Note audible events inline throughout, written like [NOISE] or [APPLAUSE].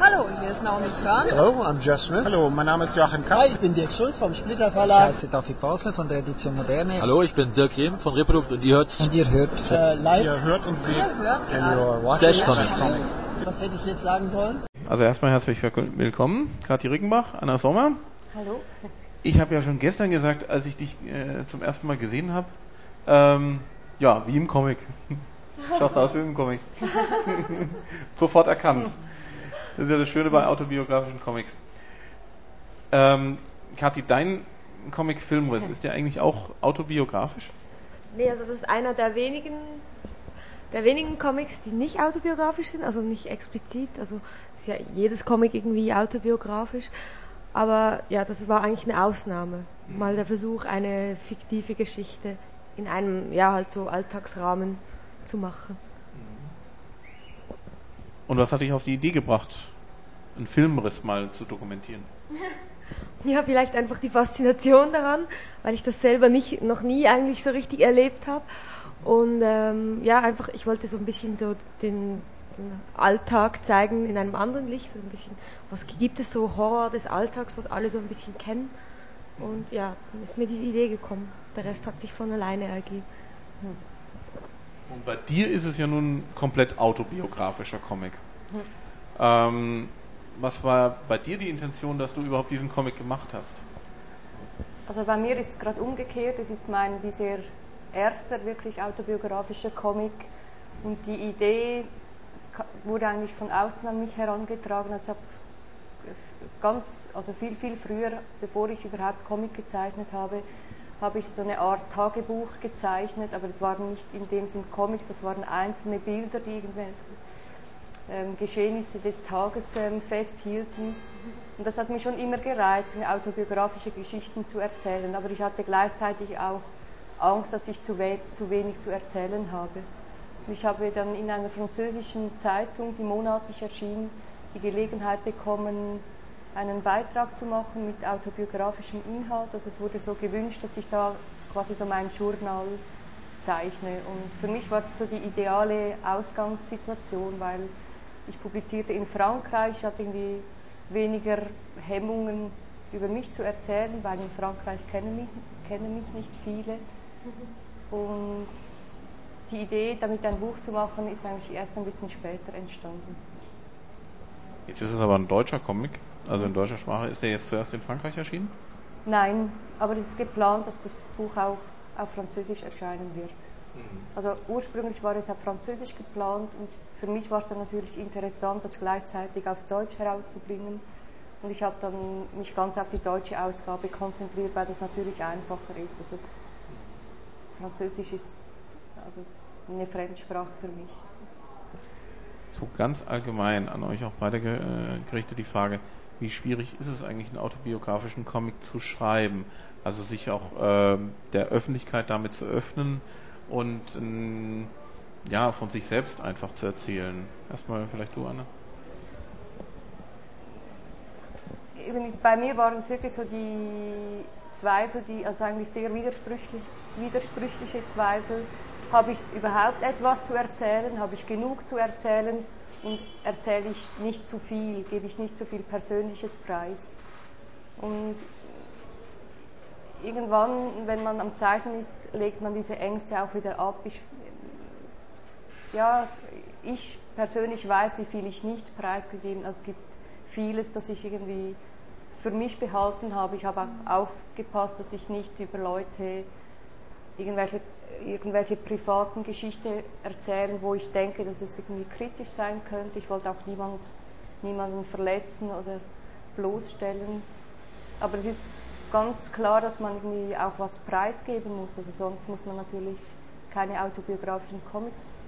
Hallo, hier ist Naomi Körn. Hello, I'm Jeff Smith. Hallo, mein Name ist Joachim Kapp. Hi, ich bin Dirk Schulz vom Splitter Ich Verlag. heiße David Basler von der Edition Moderne. Hallo, ich bin Dirk Rehm von Reprodukt und ihr hört Und ihr hört Äh, live. Ihr hört und seht Ihr hört And gerade. Flash Comics. Was hätte ich jetzt sagen sollen? Also erstmal herzlich willkommen, Kathi Rickenbach, Anna Sommer. Hallo. Ich habe ja schon gestern gesagt, als ich dich äh, zum ersten Mal gesehen habe, ähm, ja, wie im Comic. [LAUGHS] Schaust aus wie im Comic. [LAUGHS] Sofort erkannt. Das ist ja das Schöne bei autobiografischen Comics. Ähm, Kathi, dein Comic Filmriss, ist der eigentlich auch autobiografisch? Nee, also das ist einer der wenigen, der wenigen Comics, die nicht autobiografisch sind, also nicht explizit. Also ist ja jedes Comic irgendwie autobiografisch. Aber ja, das war eigentlich eine Ausnahme. Mal der Versuch, eine fiktive Geschichte in einem, ja, halt so Alltagsrahmen zu machen. Und was hat dich auf die Idee gebracht, einen Filmriss mal zu dokumentieren? [LAUGHS] Ja, vielleicht einfach die Faszination daran, weil ich das selber nicht, noch nie eigentlich so richtig erlebt habe. Und ähm, ja, einfach, ich wollte so ein bisschen so den, den Alltag zeigen in einem anderen Licht, so ein bisschen, was gibt es so Horror des Alltags, was alle so ein bisschen kennen. Und ja, dann ist mir diese Idee gekommen. Der Rest hat sich von alleine ergeben. Und bei dir ist es ja nun komplett autobiografischer Comic. Ähm, was war bei dir die Intention, dass du überhaupt diesen Comic gemacht hast? Also bei mir ist es gerade umgekehrt. Es ist mein bisher erster wirklich autobiografischer Comic und die Idee wurde eigentlich von außen an mich herangetragen. Also ich habe ganz, also viel, viel früher, bevor ich überhaupt Comic gezeichnet habe, habe ich so eine Art Tagebuch gezeichnet, aber das waren nicht in dem Sinn Comic, das waren einzelne Bilder, die irgendwelche ähm, Geschehnisse des Tages ähm, festhielten. Und das hat mich schon immer gereizt, autobiografische Geschichten zu erzählen. Aber ich hatte gleichzeitig auch Angst, dass ich zu, we zu wenig zu erzählen habe. Und ich habe dann in einer französischen Zeitung, die monatlich erschien, die Gelegenheit bekommen, einen Beitrag zu machen mit autobiografischem Inhalt. Also es wurde so gewünscht, dass ich da quasi so mein Journal zeichne. Und für mich war das so die ideale Ausgangssituation, weil ich publizierte in Frankreich, ich hatte irgendwie weniger Hemmungen über mich zu erzählen, weil in Frankreich kennen mich, kennen mich nicht viele. Und die Idee, damit ein Buch zu machen, ist eigentlich erst ein bisschen später entstanden. Jetzt ist es aber ein deutscher Comic, also in deutscher Sprache. Ist der jetzt zuerst in Frankreich erschienen? Nein, aber es ist geplant, dass das Buch auch auf Französisch erscheinen wird. Also ursprünglich war es auf Französisch geplant und für mich war es dann natürlich interessant, das gleichzeitig auf Deutsch herauszubringen. Und ich habe dann mich ganz auf die deutsche Ausgabe konzentriert, weil das natürlich einfacher ist. Also Französisch ist also eine Fremdsprache für mich. So ganz allgemein an euch auch beide ge- gerichtet die Frage, wie schwierig ist es eigentlich, einen autobiografischen Comic zu schreiben? Also sich auch ähm, der Öffentlichkeit damit zu öffnen und ähm, ja, von sich selbst einfach zu erzählen. Erstmal vielleicht du, Anna. Eben Bei mir waren es wirklich so die Zweifel, die, also eigentlich sehr widersprüchlich, widersprüchliche Zweifel. Habe ich überhaupt etwas zu erzählen? Habe ich genug zu erzählen? Und erzähle ich nicht zu viel? Gebe ich nicht zu viel Persönliches preis? Und irgendwann, wenn man am Zeichnen ist, legt man diese Ängste auch wieder ab. Ich, ja, ich persönlich weiß, wie viel ich nicht preisgegeben. Also es gibt vieles, das ich irgendwie für mich behalten habe. Ich habe auch aufgepasst, dass ich nicht über Leute irgendwelche, irgendwelche privaten Geschichten erzählen, wo ich denke, dass es irgendwie kritisch sein könnte. Ich wollte auch niemand, niemanden verletzen oder bloßstellen. Aber es ist ganz klar, dass man irgendwie auch was preisgeben muss. Also sonst muss man natürlich keine autobiografischen Comics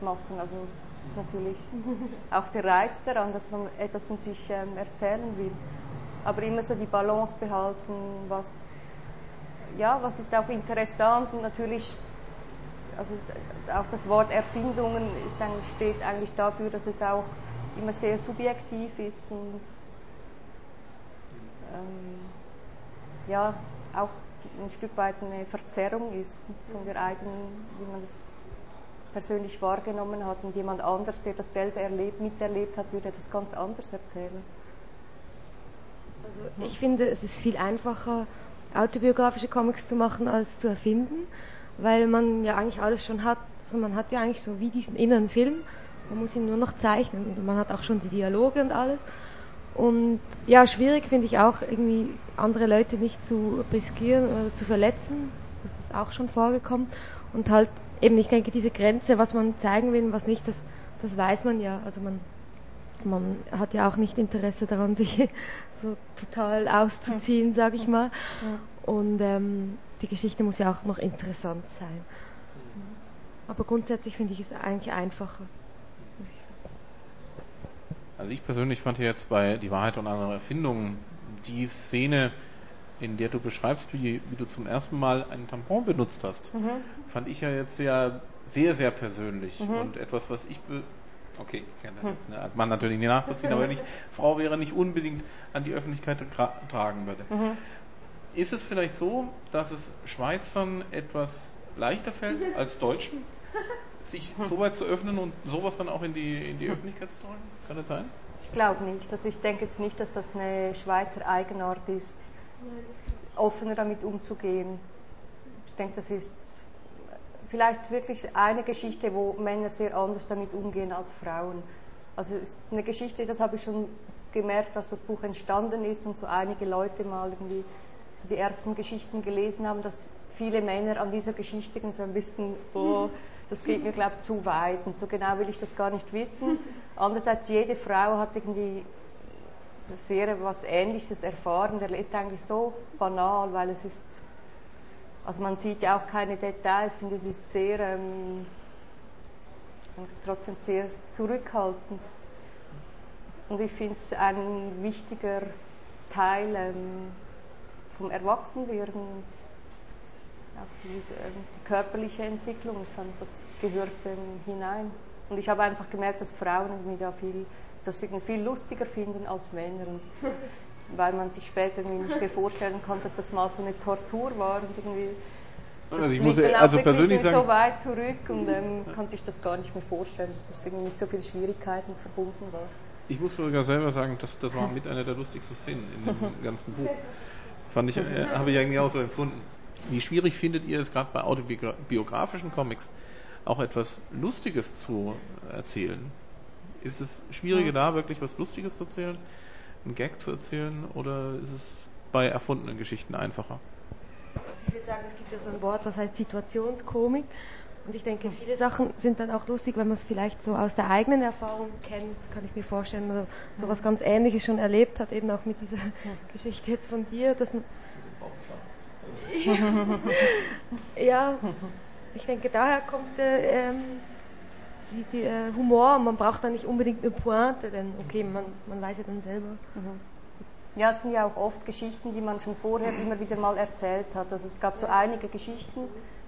machen. Also ist natürlich [LAUGHS] auch der Reiz daran, dass man etwas von sich ähm, erzählen will. Aber immer so die Balance behalten, was, ja, was ist auch interessant und natürlich, also auch das Wort Erfindungen ist eigentlich, steht eigentlich dafür, dass es auch immer sehr subjektiv ist und ähm, ja, auch ein Stück weit eine Verzerrung ist von der eigenen, wie man das persönlich wahrgenommen hat und jemand anders, der dasselbe erlebt, miterlebt hat, würde das ganz anders erzählen. Also ich finde, es ist viel einfacher, autobiografische Comics zu machen, als zu erfinden, weil man ja eigentlich alles schon hat. Also man hat ja eigentlich so wie diesen inneren Film, man muss ihn nur noch zeichnen und man hat auch schon die Dialoge und alles. Und ja, schwierig finde ich auch irgendwie andere Leute nicht zu riskieren oder zu verletzen. Das ist auch schon vorgekommen. Und halt eben, ich denke, diese Grenze, was man zeigen will und was nicht, das, das weiß man ja. Also man, man hat ja auch nicht Interesse daran, [LAUGHS] sich so total auszuziehen, sage ich mal. Und ähm, die Geschichte muss ja auch noch interessant sein. Aber grundsätzlich finde ich es eigentlich einfacher. Also ich persönlich fand jetzt bei Die Wahrheit und andere Erfindungen die Szene, in der du beschreibst, wie, wie du zum ersten Mal einen Tampon benutzt hast, mhm. fand ich ja jetzt sehr, sehr, sehr persönlich mhm. und etwas, was ich okay, ich kenne das jetzt, ne? als Mann natürlich nicht nachvollziehen, aber wenn ich [LAUGHS] Frau wäre, nicht unbedingt an die Öffentlichkeit tragen würde. Mhm. Ist es vielleicht so, dass es Schweizern etwas leichter fällt [LAUGHS] als Deutschen, sich so weit zu öffnen und sowas dann auch in die, in die Öffentlichkeit zu tragen? Kann das sein? Ich glaube nicht. Also ich denke jetzt nicht, dass das eine Schweizer Eigenart ist, offener damit umzugehen. Ich denke, das ist vielleicht wirklich eine Geschichte, wo Männer sehr anders damit umgehen als Frauen. Also es ist eine Geschichte, das habe ich schon gemerkt, dass das Buch entstanden ist und so einige Leute mal irgendwie so die ersten Geschichten gelesen haben, dass viele Männer an dieser Geschichte so ein bisschen, oh, das geht mir, glaube ich, zu weit und so genau will ich das gar nicht wissen. [LAUGHS] Andererseits, jede Frau hat irgendwie sehr was Ähnliches erfahren. Der ist eigentlich so banal, weil es ist also man sieht ja auch keine Details, ich finde es ist sehr, ähm, trotzdem sehr zurückhaltend. Und ich finde es ein wichtiger Teil ähm, vom Erwachsenwerden, auch diese, ähm, die körperliche Entwicklung, ich fand, das gehört hinein. Und ich habe einfach gemerkt, dass Frauen irgendwie da viel, das viel lustiger finden als Männer. Weil man sich später nicht mehr vorstellen kann, dass das mal so eine Tortur war und irgendwie das also ich muss also persönlich sagen, so weit zurück und ähm, kann sich das gar nicht mehr vorstellen, dass das irgendwie mit so vielen Schwierigkeiten verbunden war. Ich muss sogar selber sagen, das, das war mit einer der lustigsten Szenen in dem [LAUGHS] ganzen Buch. Fand ich, äh, habe ich eigentlich auch so empfunden. Wie schwierig findet ihr es gerade bei autobiografischen Comics auch etwas Lustiges zu erzählen? Ist es schwieriger da wirklich was Lustiges zu erzählen? Einen Gag zu erzählen oder ist es bei erfundenen Geschichten einfacher? Also ich würde sagen, es gibt ja so ein Wort, das heißt Situationskomik. Und ich denke, viele Sachen sind dann auch lustig, wenn man es vielleicht so aus der eigenen Erfahrung kennt, kann ich mir vorstellen, oder so was ganz Ähnliches schon erlebt hat, eben auch mit dieser Geschichte jetzt von dir, dass man. [LAUGHS] ja, ich denke, daher kommt äh, ähm, die, die äh, Humor, man braucht da nicht unbedingt eine Pointe, denn okay, man, man weiß ja dann selber. Mhm. Ja, es sind ja auch oft Geschichten, die man schon vorher immer wieder mal erzählt hat. Also es gab so einige Geschichten,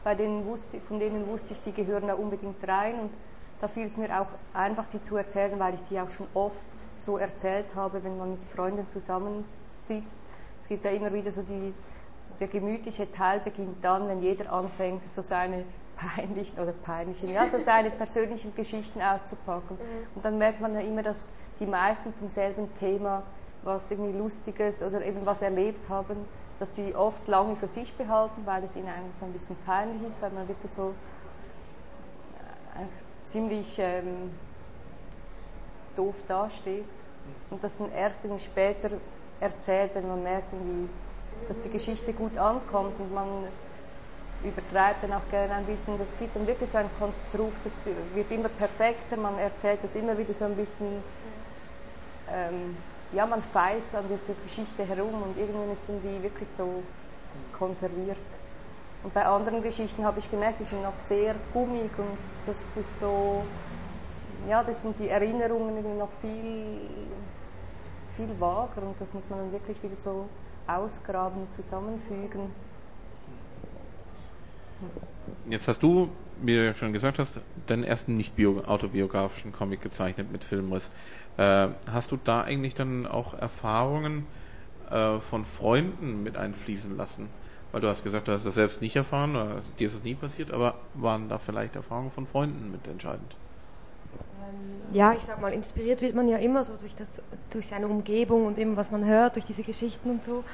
bei denen wusste, von denen wusste ich, die gehören da unbedingt rein und da fiel es mir auch einfach, die zu erzählen, weil ich die auch schon oft so erzählt habe, wenn man mit Freunden zusammensitzt. Es gibt ja immer wieder so die, so der gemütliche Teil beginnt dann, wenn jeder anfängt, so seine peinlichen [LAUGHS] oder peinlichen, ja, so seine persönlichen Geschichten auszupacken. Mhm. Und dann merkt man ja immer, dass die meisten zum selben Thema was irgendwie Lustiges oder eben was erlebt haben, dass sie oft lange für sich behalten, weil es ihnen eigentlich so ein bisschen peinlich ist, weil man wirklich so äh, ziemlich ähm, doof dasteht und das dann erst irgendwie später erzählt, wenn man merkt, dass die Geschichte gut ankommt und man übertreibt dann auch gerne ein bisschen. Das gibt dann wirklich so ein Konstrukt, das wird immer perfekter, man erzählt das immer wieder so ein bisschen, ähm, ja, man feilt so an dieser Geschichte herum und irgendwann ist dann die wirklich so konserviert. Und bei anderen Geschichten habe ich gemerkt, die sind noch sehr gummig und das ist so, ja, das sind die Erinnerungen irgendwie noch viel, viel vager und das muss man dann wirklich wieder so ausgraben, zusammenfügen. Jetzt hast du, wie du schon gesagt hast, deinen ersten nicht autobiografischen Comic gezeichnet mit Filmriss. Äh, hast du da eigentlich dann auch Erfahrungen äh, von Freunden mit einfließen lassen? Weil du hast gesagt, du hast das selbst nicht erfahren, oder dir ist es nie passiert, aber waren da vielleicht Erfahrungen von Freunden mit entscheidend? Ja, ich sag mal, inspiriert wird man ja immer so durch, das, durch seine Umgebung und eben was man hört, durch diese Geschichten und so.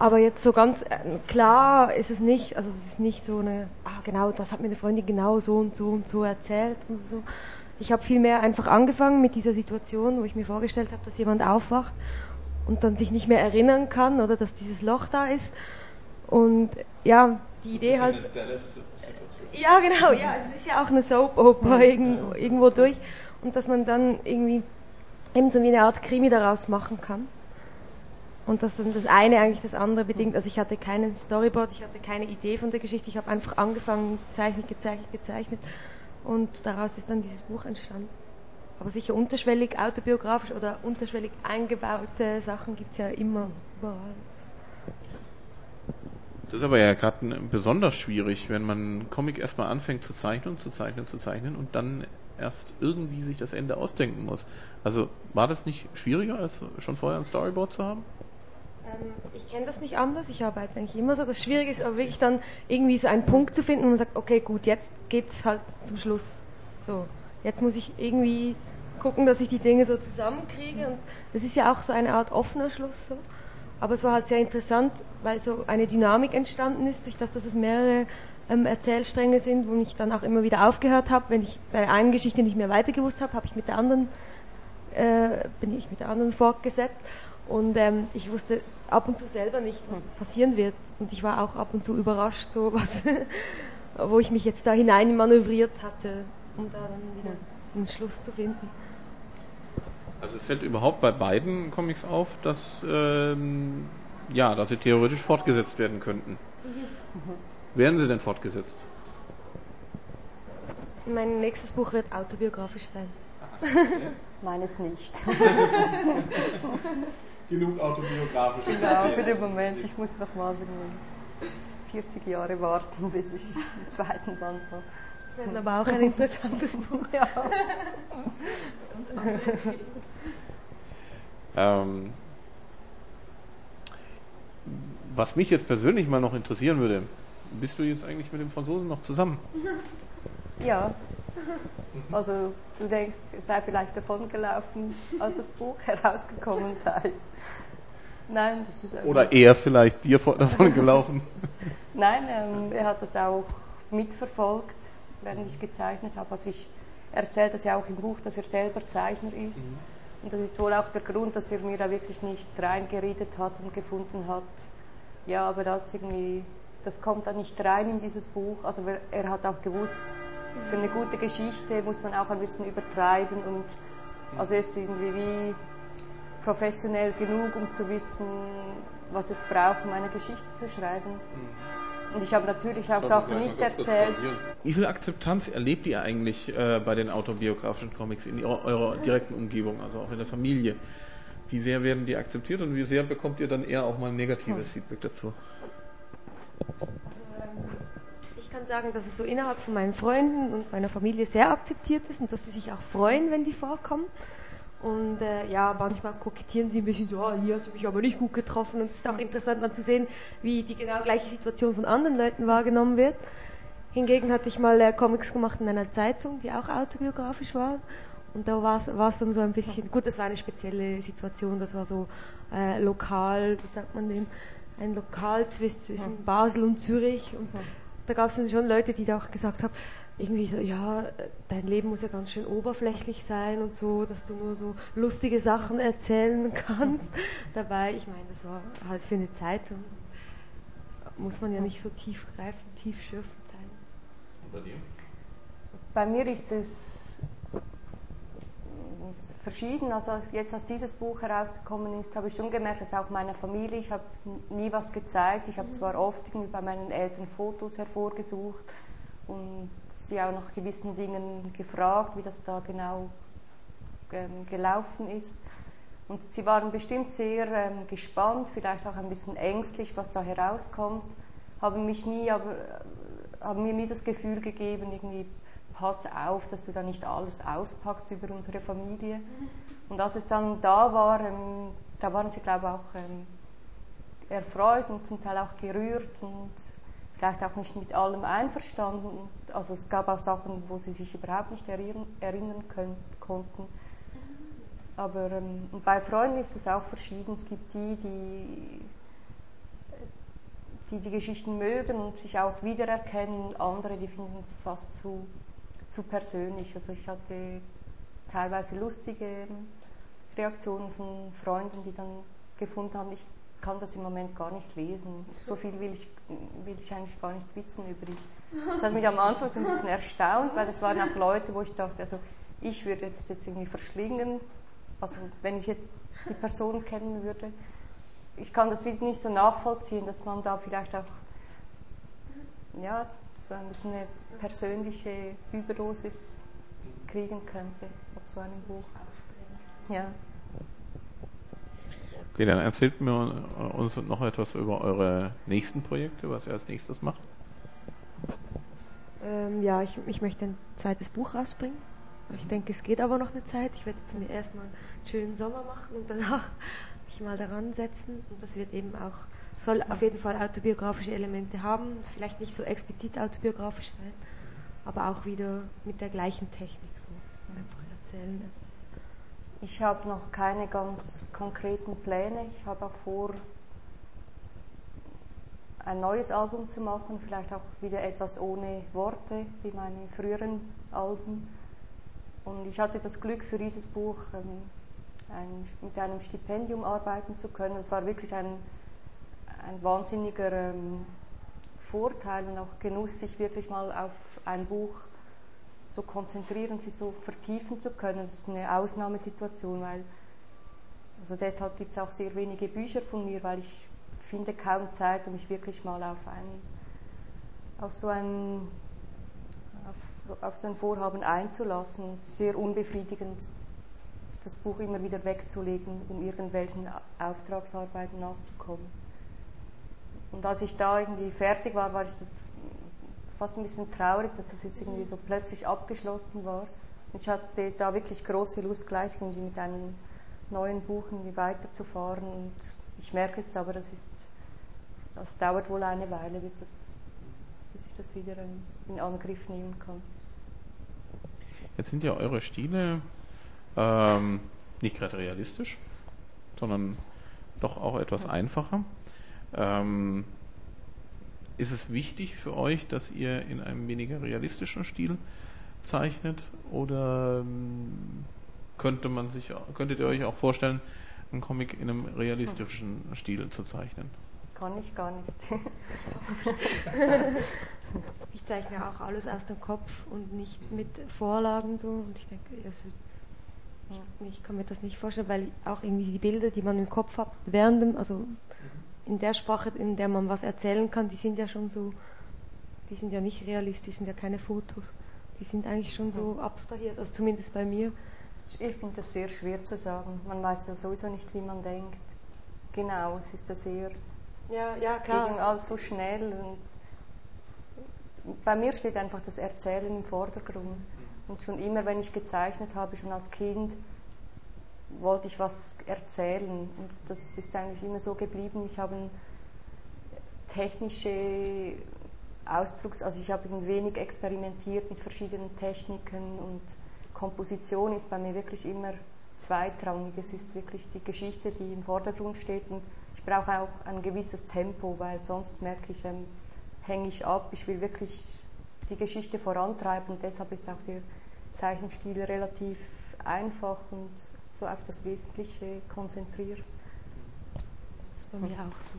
Aber jetzt so ganz äh, klar ist es nicht, also es ist nicht so eine, ah genau, das hat mir eine Freundin genau so und so und so erzählt und so. Ich habe vielmehr einfach angefangen mit dieser Situation, wo ich mir vorgestellt habe, dass jemand aufwacht und dann sich nicht mehr erinnern kann oder dass dieses Loch da ist. Und ja, die Idee halt. Ja, genau, ja, es ist ja auch eine Soap-Oper irgendwo durch. Und dass man dann irgendwie eben so wie eine Art Krimi daraus machen kann. Und dass dann das eine eigentlich das andere bedingt. Also ich hatte keinen Storyboard, ich hatte keine Idee von der Geschichte, ich habe einfach angefangen, gezeichnet, gezeichnet, gezeichnet. Und daraus ist dann dieses Buch entstanden. Aber sicher unterschwellig autobiografisch oder unterschwellig eingebaute Sachen gibt es ja immer überall. Das ist aber ja gerade besonders schwierig, wenn man Comic erstmal anfängt zu zeichnen, zu zeichnen, zu zeichnen und dann erst irgendwie sich das Ende ausdenken muss. Also war das nicht schwieriger, als schon vorher ein Storyboard zu haben? Ähm, ich kenne das nicht anders. Ich arbeite eigentlich immer so. Das Schwierige ist aber wirklich dann irgendwie so einen Punkt zu finden, wo man sagt, okay, gut, jetzt geht's halt zum Schluss. So, jetzt muss ich irgendwie gucken, dass ich die Dinge so zusammenkriege. Und das ist ja auch so eine Art offener Schluss. So. Aber es war halt sehr interessant, weil so eine Dynamik entstanden ist, durch das, dass es mehrere ähm, Erzählstränge sind, wo ich dann auch immer wieder aufgehört habe. Wenn ich bei einer Geschichte nicht mehr weitergewusst habe, habe äh, bin ich mit der anderen fortgesetzt. Und ähm, ich wusste ab und zu selber nicht, was passieren wird. Und ich war auch ab und zu überrascht, so was, [LAUGHS] wo ich mich jetzt da hinein manövriert hatte, um da dann wieder einen Schluss zu finden. Also es fällt überhaupt bei beiden Comics auf, dass ähm, ja, dass sie theoretisch fortgesetzt werden könnten. Mhm. Werden sie denn fortgesetzt? Mein nächstes Buch wird autobiografisch sein. [LAUGHS] Meines nicht. [LAUGHS] Genug autobiografisch. Genau, für den Moment. Ich muss noch mal so 40 Jahre warten, bis ich den zweiten Band mache. Das wäre aber auch ein interessantes Buch. [LAUGHS] Ja. ähm, was mich jetzt persönlich mal noch interessieren würde, bist du jetzt eigentlich mit dem Franzosen noch zusammen? Ja. Also du denkst, er sei vielleicht davongelaufen, als das Buch [LAUGHS] herausgekommen sei. Nein, das ist Oder er vielleicht dir davon gelaufen. [LAUGHS] Nein, ähm, er hat das auch mitverfolgt, während ich gezeichnet habe. Also ich erzähle das ja auch im Buch, dass er selber Zeichner ist. Mhm. Und das ist wohl auch der Grund, dass er mir da wirklich nicht reingeredet hat und gefunden hat, ja, aber das irgendwie, das kommt da nicht rein in dieses Buch. Also er hat auch gewusst, für eine gute Geschichte muss man auch ein bisschen übertreiben und also er ist irgendwie wie professionell genug, um zu wissen, was es braucht, um eine Geschichte zu schreiben. Mhm. Und ich habe natürlich auch Sachen nicht erzählt. Wie viel Akzeptanz erlebt ihr eigentlich äh, bei den autobiografischen Comics in eurer, eurer direkten Umgebung, also auch in der Familie? Wie sehr werden die akzeptiert und wie sehr bekommt ihr dann eher auch mal negatives hm. Feedback dazu? Ich kann sagen, dass es so innerhalb von meinen Freunden und meiner Familie sehr akzeptiert ist und dass sie sich auch freuen, wenn die vorkommen. Und äh, ja, manchmal kokettieren sie ein bisschen so, oh, hier hast du mich aber nicht gut getroffen. Und es ist auch interessant dann zu sehen, wie die genau gleiche Situation von anderen Leuten wahrgenommen wird. Hingegen hatte ich mal äh, Comics gemacht in einer Zeitung, die auch autobiografisch war. Und da war es dann so ein bisschen, gut, das war eine spezielle Situation, das war so äh, lokal, wie sagt man dem, ein Lokalzwist zwischen Basel und Zürich. Und da gab es dann schon Leute, die da auch gesagt haben, irgendwie so, ja, dein Leben muss ja ganz schön oberflächlich sein und so, dass du nur so lustige Sachen erzählen kannst. [LAUGHS] Dabei, ich meine, das war halt für eine Zeitung. Muss man ja nicht so tiefgreifend, tiefschürfend sein. Und bei dir? Bei mir ist es verschieden. Also jetzt, als dieses Buch herausgekommen ist, habe ich schon gemerkt, dass auch meiner Familie, ich habe nie was gezeigt. Ich habe zwar oft irgendwie bei meinen Eltern Fotos hervorgesucht und sie auch nach gewissen Dingen gefragt, wie das da genau ähm, gelaufen ist. Und sie waren bestimmt sehr ähm, gespannt, vielleicht auch ein bisschen ängstlich, was da herauskommt, haben mich nie, aber äh, haben mir nie das Gefühl gegeben, irgendwie pass auf, dass du da nicht alles auspackst über unsere Familie. Und als es dann da war, ähm, da waren sie, glaube ich, auch ähm, erfreut und zum Teil auch gerührt und vielleicht auch nicht mit allem einverstanden. Also es gab auch Sachen, wo sie sich überhaupt nicht erinnern, erinnern können, konnten. Aber ähm, bei Freunden ist es auch verschieden. Es gibt die, die die die Geschichten mögen und sich auch wiedererkennen, andere, die finden es fast zu, zu persönlich. Also ich hatte teilweise lustige Reaktionen von Freunden, die dann gefunden haben, ich kann das im Moment gar nicht lesen. So viel will ich, will ich eigentlich gar nicht wissen über dich. Das hat mich am Anfang so ein bisschen erstaunt, weil es waren auch Leute, wo ich dachte, also ich würde das jetzt irgendwie verschlingen, also wenn ich jetzt die Person kennen würde. Ich kann das nicht so nachvollziehen, dass man da vielleicht auch ja, so ein bisschen eine persönliche Überdosis kriegen könnte auf so einem Buch. Ja. Okay, dann erzählt mir uns noch etwas über eure nächsten Projekte, was ihr als nächstes macht. Ähm, ja, ich, ich möchte ein zweites Buch rausbringen. Ich denke, es geht aber noch eine Zeit. Ich werde jetzt mir erstmal einen schönen Sommer machen und danach mich mal daran setzen. Und das wird eben auch, soll auf jeden Fall autobiografische Elemente haben. Vielleicht nicht so explizit autobiografisch sein, aber auch wieder mit der gleichen Technik so einfach erzählen. Ich habe noch keine ganz konkreten Pläne. Ich habe auch vor, ein neues Album zu machen, vielleicht auch wieder etwas ohne Worte, wie meine früheren Alben. Und ich hatte das Glück für dieses Buch ähm, ein, mit einem Stipendium arbeiten zu können. Es war wirklich ein, ein wahnsinniger ähm, Vorteil und auch Genuss, sich wirklich mal auf ein Buch so konzentrieren, sich so vertiefen zu können. Das ist eine Ausnahmesituation, weil also deshalb gibt es auch sehr wenige Bücher von mir, weil ich finde kaum Zeit, um mich wirklich mal auf ein auf so ein auf, auf so ein Vorhaben einzulassen. Sehr unbefriedigend, das Buch immer wieder wegzulegen, um irgendwelchen Auftragsarbeiten nachzukommen. Und als ich da irgendwie fertig war, war ich so fast ein bisschen traurig, dass das jetzt irgendwie so plötzlich abgeschlossen war. Und ich hatte da wirklich große Lust, gleich irgendwie mit einem neuen Buch irgendwie weiterzufahren. Und ich merke jetzt aber, das ist, das dauert wohl eine Weile, bis, das, bis ich das wieder in Angriff nehmen kann. Jetzt sind ja eure Stile ähm, nicht gerade realistisch, sondern doch auch etwas einfacher. Ähm, ist es wichtig für euch, dass ihr in einem weniger realistischen Stil zeichnet oder ähm, könnte man sich, könntet ihr euch auch vorstellen, einen Comic in einem realistischen Stil zu zeichnen? Kann ich gar nicht. [LAUGHS] ich zeichne auch alles aus dem Kopf und nicht mit Vorlagen so und ich denke, wird ich kann mir das nicht vorstellen, weil auch irgendwie die Bilder, die man im Kopf hat, während dem, also in der Sprache, in der man was erzählen kann, die sind ja schon so, die sind ja nicht realistisch, sind ja keine Fotos. Die sind eigentlich schon so abstrahiert, also zumindest bei mir. Ich finde das sehr schwer zu sagen. Man weiß ja sowieso nicht, wie man denkt. Genau, es ist ja sehr. Ja, ja, klar. Geht alles so schnell. bei mir steht einfach das Erzählen im Vordergrund. Und schon immer, wenn ich gezeichnet habe, schon als Kind, wollte ich was erzählen. Und das ist eigentlich immer so geblieben. Ich habe technische Ausdrucks, also ich habe wenig experimentiert mit verschiedenen Techniken und Komposition ist bei mir wirklich immer zweitrangig. Es ist wirklich die Geschichte, die im Vordergrund steht und ich brauche auch ein gewisses Tempo, weil sonst merke ich, ähm, hänge ich ab. Ich will wirklich die Geschichte vorantreiben und deshalb ist auch der Zeichenstil relativ einfach und so auf das Wesentliche konzentriert. Das ist bei mir auch so.